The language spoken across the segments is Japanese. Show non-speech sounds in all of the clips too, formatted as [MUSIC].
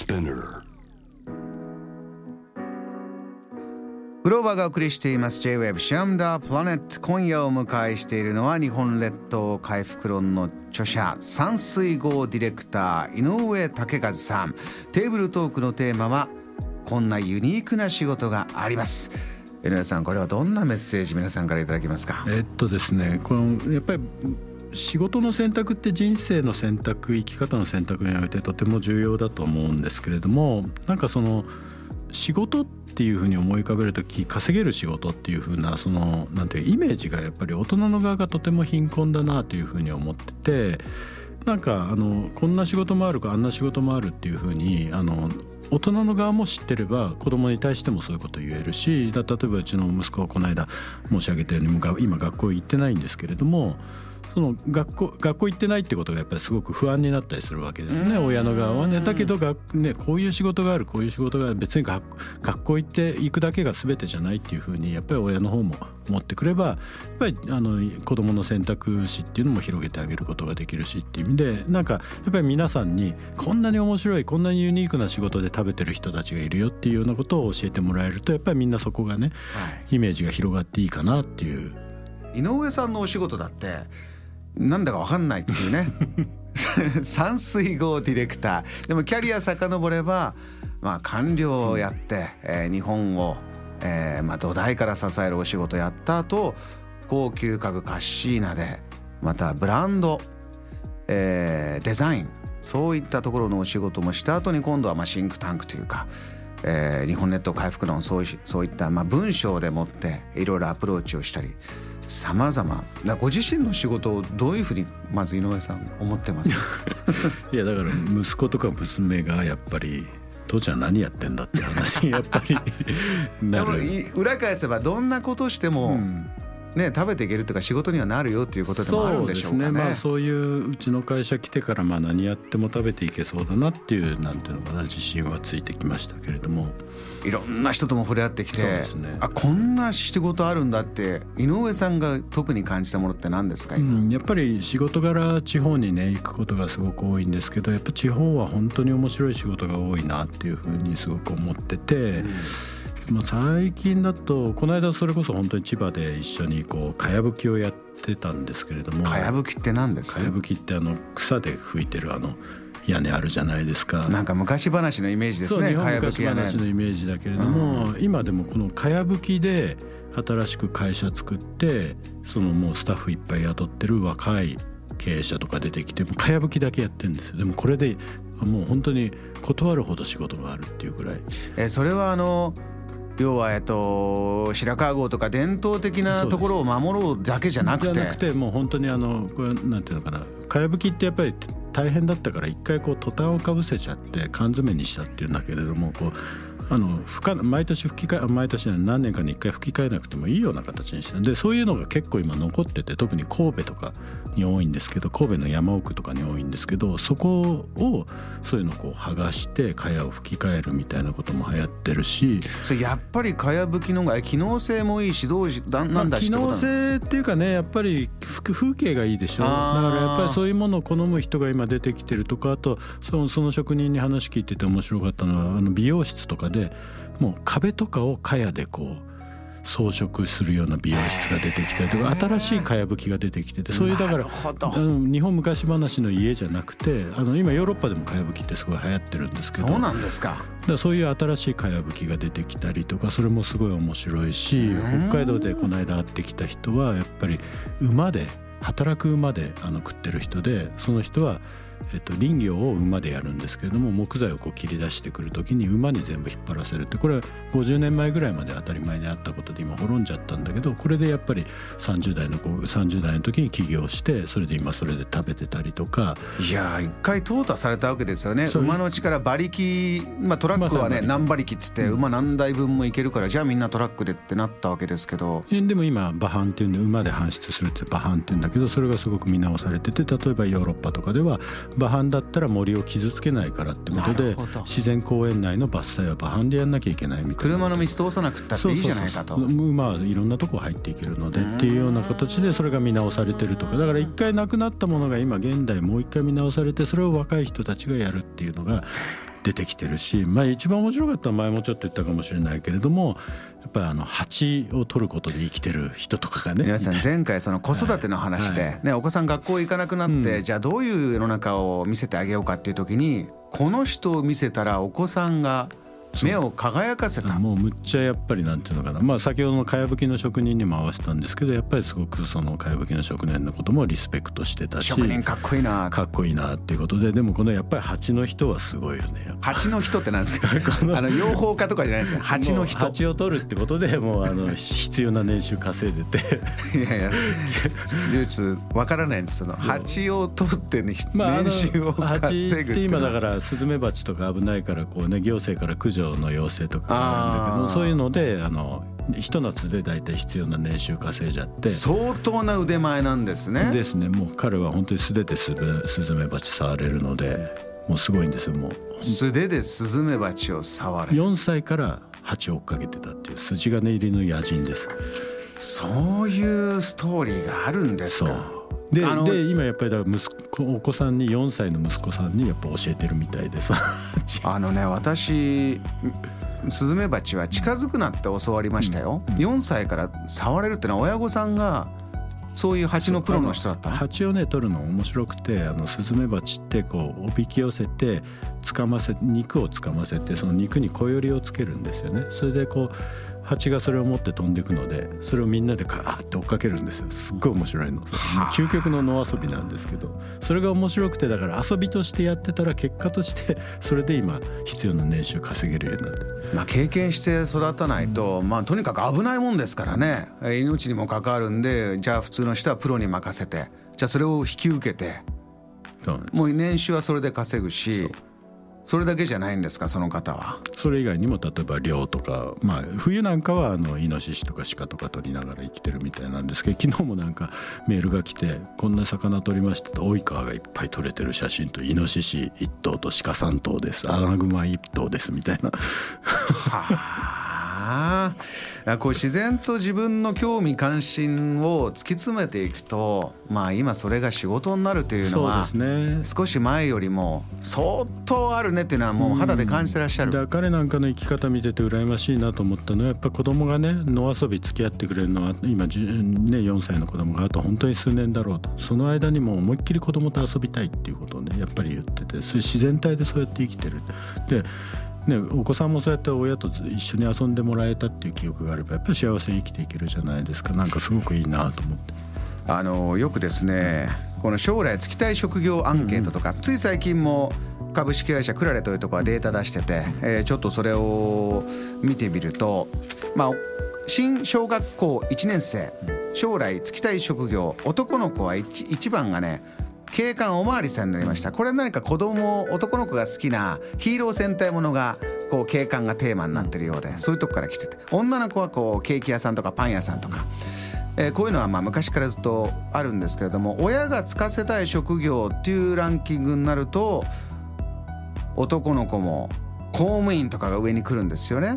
Spinner. グローバーがお送りしています。J-Web シャムダープラネット今夜お迎えしているのは日本列島回復論の著者山水号ディレクター井上武和さん。テーブルトークのテーマはこんなユニークな仕事があります。井上さんこれはどんなメッセージ皆さんからいただけますか？えっとですねこのやっぱり仕事の選択って人生の選択生き方の選択においてとても重要だと思うんですけれどもなんかその仕事っていうふうに思い浮かべる時稼げる仕事っていうふうなそのなんていうイメージがやっぱり大人の側がとても貧困だなというふうに思っててなんかあのこんな仕事もあるかあんな仕事もあるっていうふうにあの大人の側も知ってれば子供に対してもそういうこと言えるし例えばうちの息子はこの間申し上げたように今学校行ってないんですけれどもその学校学校行ってないってことがやっぱりすごく不安になったりするわけですね親の側はね。だけどが、ね、こういう仕事があるこういう仕事がある別に学学校行って行くだけが全てじゃないっていうふうにやっぱり親の方も思ってくればやっぱりあの子どもの選択肢っていうのも広げてあげることができるしっていう意味でなんかやっぱり皆さんにこんなに面白いこんなにユニークな仕事で食べてる人たちがいるよっていうようなことを教えてもらえるとやっぱりみんなそこがね、はい、イメージが広がっていいかなっていう。井上さんのお仕事だってなんだか分かんないっていうね。[LAUGHS] 山水号ディレクター。でもキャリア遡れば、まあ、官僚をやって、えー、日本を、えーまあ、土台から支えるお仕事やった後高級家具カッシーナでまたブランド、えー、デザインそういったところのお仕事もした後に今度はまあシンクタンクというか、えー、日本列島回復論そうそういったまあ文章でもっていろいろアプローチをしたり。さまざまご自身の仕事をどういうふうにまず井上さん思ってます？[LAUGHS] いやだから息子とか娘がやっぱり父ちゃん何やってんだって話やっぱり [LAUGHS] なる。裏返せばどんなことしても、うんね、食べていけるとか仕事にはなるよっていうことでもあるんでしょうかね。そうねまあ、そういううちの会社来てからまあ何やっても食べていけそうだなっていうなんていうのかな自信はついてきましたけれどもいろんな人とも触れ合ってきて、ね、あこんな仕事あるんだって井上さんが特に感じたものって何ですか、うん、やっぱり仕事柄地方にね行くことがすごく多いんですけどやっぱ地方は本当に面白い仕事が多いなっていうふうにすごく思ってて。うんまあ、最近だとこの間それこそ本当に千葉で一緒にこうかやぶきをやってたんですけれどもかやぶきって何です？かやぶきってあの草で吹いてるあの屋根あるじゃないですか。なんか昔話のイメージですね日本昔話のイメージだけれども、うん、今でもこのかやぶきで新しく会社作ってそのもうスタッフいっぱい雇ってる若い経営者とか出てきてかやぶきだけやってるんですよ。でもこれでもう本当に断るほど仕事があるっていうくらい。えそれはあの要はえっと白川郷とか伝統的なところを守ろうだけじゃなくて。じゃなくてもう本当にあのこれなんていうのかな。かやぶきってやっぱり大変だったから一回こうトタンをかぶせちゃって缶詰にしたっていうんだけれどもこうあの毎年吹き替え毎年何年かに1回吹き替えなくてもいいような形にしてでそういうのが結構今残ってて特に神戸とかに多いんですけど神戸の山奥とかに多いんですけどそこをそういうのをこう剥がして蚊帳を吹き替えるみたいなことも流行ってるしそれやっぱり蚊帳吹きのが機能性もいいしどうなんだし機能性っていうかねやっぱり風景がいいでしょだからやっぱりそういうものを好む人が今出てきてるとかあとそのその職人に話聞いてて面白かったのはあの美容室とかででもう壁とかを茅でこう装飾するような美容室が出てきたりとか新しいかやぶきが出てきててそういうだから日本昔話の家じゃなくてあの今ヨーロッパでもかやぶきってすごい流行ってるんですけどそうなんですか。だそういう新しいかやぶきが出てきたりとかそれもすごい面白いし北海道でこの間会ってきた人はやっぱり馬で働く馬であの食ってる人でその人はえっと、林業を馬でやるんですけれども木材をこう切り出してくる時に馬に全部引っ張らせるってこれは50年前ぐらいまで当たり前にあったことで今滅んじゃったんだけどこれでやっぱり30代の子30代の時に起業してそれで今それで食べてたりとか。いや一回淘汰されたわけですよね。馬の力馬力、まあ、トラックはね何馬力っつって馬何台分もいけるからじゃあみんなトラックでってなったわけですけど。でも今馬搬っていうんで馬で搬出するって馬搬っていうんだけどそれがすごく見直されてて例えばヨーロッパとかでは馬搬だったら森を傷つけないからってことで自然公園内の伐採は馬搬でやんなきゃいけないみたいな。車の道通さなくったっていいじゃないかと。まあいろんなとこ入っていけるのでっていうような形でそれが見直されてるとか。だから一回なくなったものが今現代もう一回見直されてそれを若い人たちがやるっていうのが出てきてるし、まあ、一番面白かった前もちょっと言ったかもしれないけれどもやっぱりあの蜂を取ることで生きてる人とかがね皆さん前回その子育ての話で、ね、お子さん学校行かなくなって、じゃあどういう世の中を見せてあげようかっていう時にこの人を見せたらお子さんが目を輝かせた。もうむっちゃやっぱりなんていうのかな。まあ先ほどのかやぶきの職人にも合わせたんですけどやっぱりすごくそのかやぶきの職人のこともリスペクトしてたし職人かっこいいな。かっこいいなっていうことででもこのやっぱり蜂の人はすごいよね蜂の人ってなんですか？[LAUGHS] あの養蜂家とかじゃないですか？蜂の人。蜂を取るってことでもうあの必要な年収稼いでて。いやいや。唯一わからないんですその蜂を取ってね、まあ、年収を稼ぐって今だからスズメバチとか危ないからこうね行政から駆除の要請とかあるんだけどそういうのであのひと夏で大体必要な年収稼いじゃって相当な腕前なんですね。ですね。もう彼は本当に素手でスズメバチ触れるのでもうすごいんですよ。もう。素手でスズメバチを触る4歳から蜂を追っかけてたっていう筋金入りの野人です。そういうストーリーがあるんですかでで今やっぱりだ息子お子さんに4歳の息子さんにやっぱ教えてるみたいでさ。[LAUGHS] あのね私スズメバチは近づくなって教わりましたよ、うん、4歳から触れるってのは親御さんがそういう蜂のプロの人だった蜂をね取るの面白くてあのスズメバチってこうおびき寄せてつかませ肉をつかませてその肉に小よりをつけるんですよね。それでこう蜂がそれを持って飛んでいくのでそれをみんなでカーって追っかけるんですよ。すっごい面白いの。究極の野遊びなんですけど。それが面白くてだから遊びとしてやってたら結果として [LAUGHS] それで今必要な年収稼げるようになって。まあ経験して育たないと、まあとにかく危ないもんですからね。命にも関わるんでじゃあ普通の人はプロに任せてじゃあそれを引き受けてもう年収はそれで稼ぐしそれだけじゃないんですかその方は？それ以外にも例えば漁とか、まあ、冬なんかはあのイノシシとか鹿とか取りながら生きてるみたいなんですけど昨日もなんかメールが来て「こんな魚取りました」と大井川がいっぱい取れてる写真とイノシシ1頭と鹿3頭ですアナグマ1頭ですみたいな。はあこう自然と自分の興味関心を突き詰めていくとまあ今それが仕事になるというのは少し前よりも相当あるねっていうのはもう肌で感じてらっしゃる、うん、彼なんかの生き方見てて羨ましいなと思ったのはやっぱ子供がね野遊び付き合ってくれるのは今、ね、4歳の子供があと本当に数年だろうと。その間にも思いっきり子供と遊びたいっていうことをねやっぱり言っててそういう自然体でそうやって生きてる。でね、お子さんもそうやって親と一緒に遊んでもらえたっていう記憶があればやっぱり幸せに生きていけるじゃないですか。なんかすごくいいなと思って。あのよくですねこの将来就きたい職業アンケートとか、うんうん、つい最近も株式会社クラレというところはデータ出してて、えー、ちょっとそれを見てみると、まあ、新小学校1年生将来就きたい職業男の子は 1, 1番がね警官おまわりさんになりました。これは何か子供男の子が好きなヒーロー戦隊ものがこう警官がテーマになってるようでそういうとこから来てて。女の子はこうケーキ屋さんとかパン屋さんとか。えー、こういうのはまあ昔からずっとあるんですけれども親が就かせたい職業っていうランキングになると男の子も公務員とかが上に来るんですよね、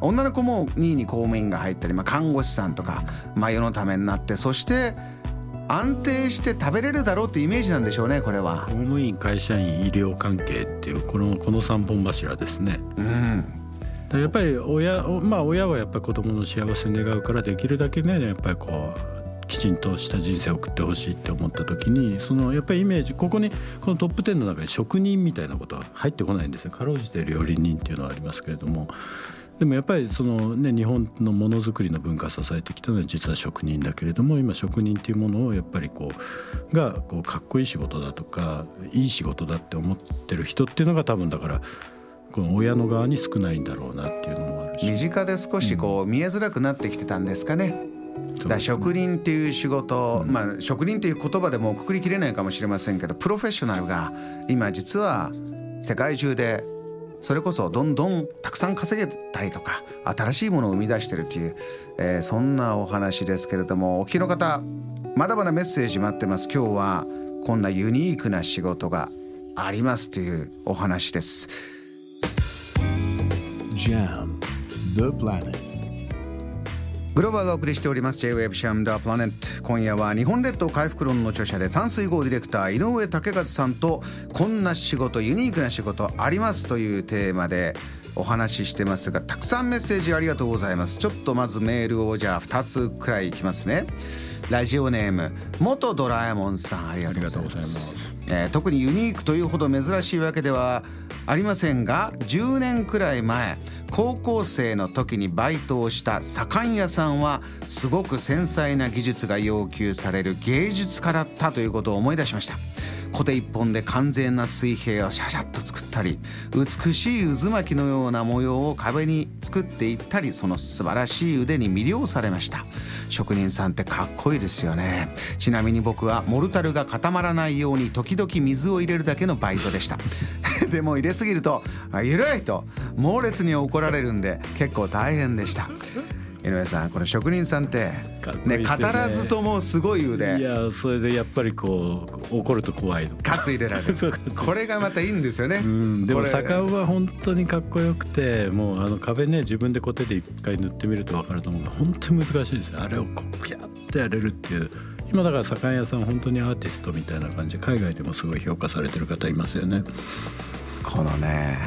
うん、女の子も2位に公務員が入ったり、まあ、看護師さんとか、まあ、世のためになってそして安定して食べれるだろうってイメージなんでしょうねこれは。公務員会社員医療関係っていうこのこの3本柱ですね。うん。やっぱり親まあ親はやっぱり子供の幸せ願うからできるだけねやっぱりこうきちんとした人生を送ってほしいって思った時にそのやっぱりイメージここにこのトップ10の中に職人みたいなことは入ってこないんですね。かろうじて料理人っていうのはありますけれどもでもやっぱりその、ね、日本のものづくりの文化を支えてきたのは実は職人だけれども今職人っていうものをやっぱりこうがこうかっこいい仕事だとかいい仕事だって思ってる人っていうのが多分だからこの親の側に少ないんだろうなっていうのもあるし。身近で少しこう見えづらくなってきてたんですかね。だ職人っていう仕事、うん、まあ職人っていう言葉でもくくりきれないかもしれませんけどプロフェッショナルが今実は世界中でそれこそどんどんたくさん稼げたりとか新しいものを生み出してるという、えー、そんなお話ですけれどもお聞きの方まだまだメッセージ待ってます。今日はこんなユニークな仕事がありますというお話です。JAM The Planet. グローバーがお送りしております。J-Wave シャムダープラネット今夜は日本列島回復論の著者で山水号ディレクター井上武和さんとこんな仕事ユニークな仕事ありますというテーマでお話ししてますがたくさんメッセージありがとうございます。ちょっとまずメールをじゃあ2つくらいいきますね。ラジオネーム元ドラえもんさん。ありがとうございます。えー、特にユニークというほど珍しいわけではありませんが10年くらい前高校生の時にバイトをした左官屋さんはすごく繊細な技術が要求される芸術家だったということを思い出しました。コテ一本で完全な水平をシャシャッと作ったり美しい渦巻きのような模様を壁に作っていったりその素晴らしい腕に魅了されました。職人さんってかっこいいですよね。ちなみに僕はモルタルが固まらないように時々水を入れるだけのバイトでした。[LAUGHS] でも入れすぎると「緩い!」と猛烈に怒られるんで結構大変でした。井上さんこの職人さんってね、ね、語らずともすごい腕。いやそれでやっぱりこう怒ると怖いカツ入れられる。[LAUGHS] これがまたいいんですよね、うん、でも坂尾は本当にかっこよくてもうあの壁ね自分でコテで一回塗ってみると分かると思うが本当に難しいです。あれをこうピャッとやれるっていう。今だから酒屋さん本当にアーティストみたいな感じ。で海外でもすごい評価されてる方いますよね。このね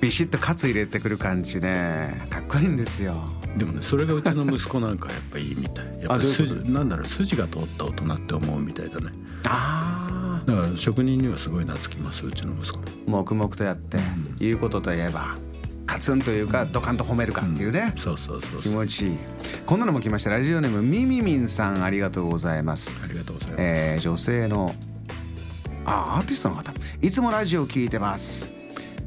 ビシッとカツ入れてくる感じねかっこいいんですよでもねそれがうちの息子なんかやっぱいいみたい。やっぱ筋なんだろう筋が通った大人って思うみたいだね。ああだから職人にはすごい懐きますうちの息子。黙々とやって、うん、言うことといえばカツンというか、うん、ドカンと褒めるかっていうね、うん、そうそうそう気持ちいい。こんなのも来ました。ラジオネームみみみんさんありがとうございます。ありがとうございます、えー、女性のあアーティストの方。いつもラジオを聞いてます。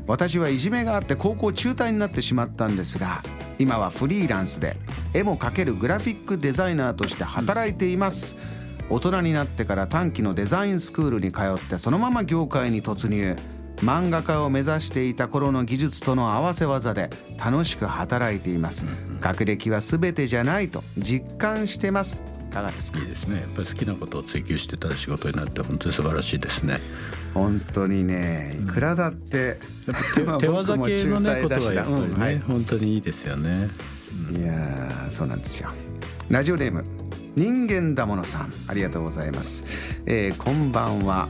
私はいじめがあって高校中退になってしまったんですが今はフリーランスで絵も描けるグラフィックデザイナーとして働いています。大人になってから短期のデザインスクールに通ってそのまま業界に突入。漫画家を目指していた頃の技術との合わせ技で楽しく働いています。学歴は全てじゃないと実感してます。いかがですか？いいですね。やっぱり好きなことを追求してた仕事になって本当に素晴らしいですね。本当にねいくらだって、うん、[LAUGHS] 手技系のねことはやっぱりね、うんはい、本当にいいですよね、うん、いやそうなんですよ。ラジオネーム人間だものさんありがとうございます、えー、こんばんは。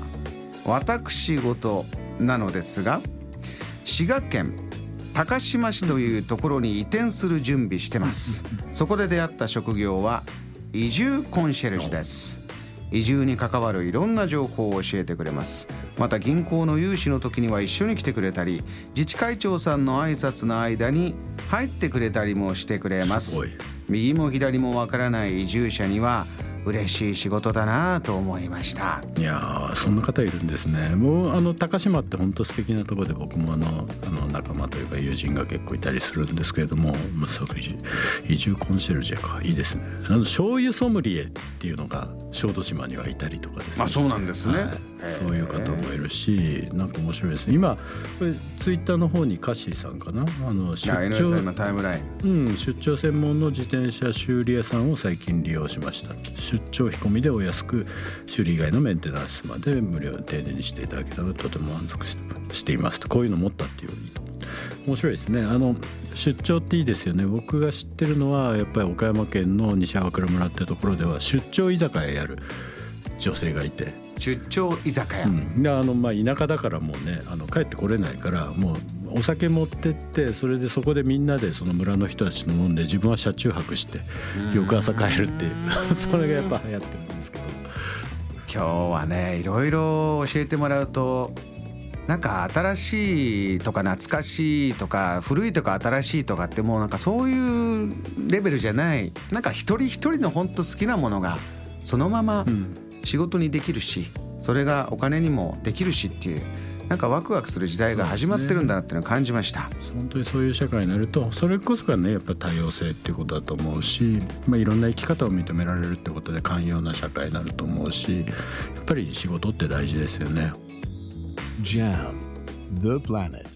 私事なのですが滋賀県高島市というところに移転する準備してます。そこで出会った職業は移住コンシェルジュです。移住に関わるいろんな情報を教えてくれます。また銀行の融資の時には一緒に来てくれたり自治会長さんの挨拶の間に入ってくれたりもしてくれます。右も左もわからない移住者には嬉しい仕事だなと思いました。いやそんな方いるんですね。もうあの高島って本当素敵なところで僕もあのあの仲間というか友人が結構いたりするんですけれども、移住コンシェルジェか。いいですね。あの醤油ソムリエっていうのが小豆島にはいたりとかですね。あそうなんですね、はい、そういう方もいるしなんか面白いです。ね今これツイッターの方にカッシーさんかな？あの出張タイムライン、うん、出張専門の自転車修理屋さんを最近利用しました出張引込みでお安く修理以外のメンテナンスまで無料で丁寧にしていただけたのでとても満足していますと。こういうの持ったっていういいと面白いですね。あの出張っていいですよね。僕が知ってるのはやっぱり岡山県の西粟倉村ってところでは出張居酒屋やる女性がいて。出張居酒屋、うん、であのまあ田舎だからもうねあの帰ってこれないからもうお酒持ってってそれでそこでみんなでその村の人たちと飲んで自分は車中泊して翌朝帰るっていう。[LAUGHS] それがやっぱ流行ってるんですけど。今日はねいろいろ教えてもらうとなんか新しいとか懐かしいとか古いとか新しいとかってもうなんかそういうレベルじゃない。なんか一人一人の本当好きなものがそのまま仕事にできるしそれがお金にもできるしっていうなんかワクワクする時代が始まってるんだなっていうのを感じました、ね、本当にそういう社会になるとそれこそがねやっぱ多様性っていうことだと思うし、まあ、いろんな生き方を認められるってことで寛容な社会になると思うしやっぱり仕事って大事ですよね。JAM The Planet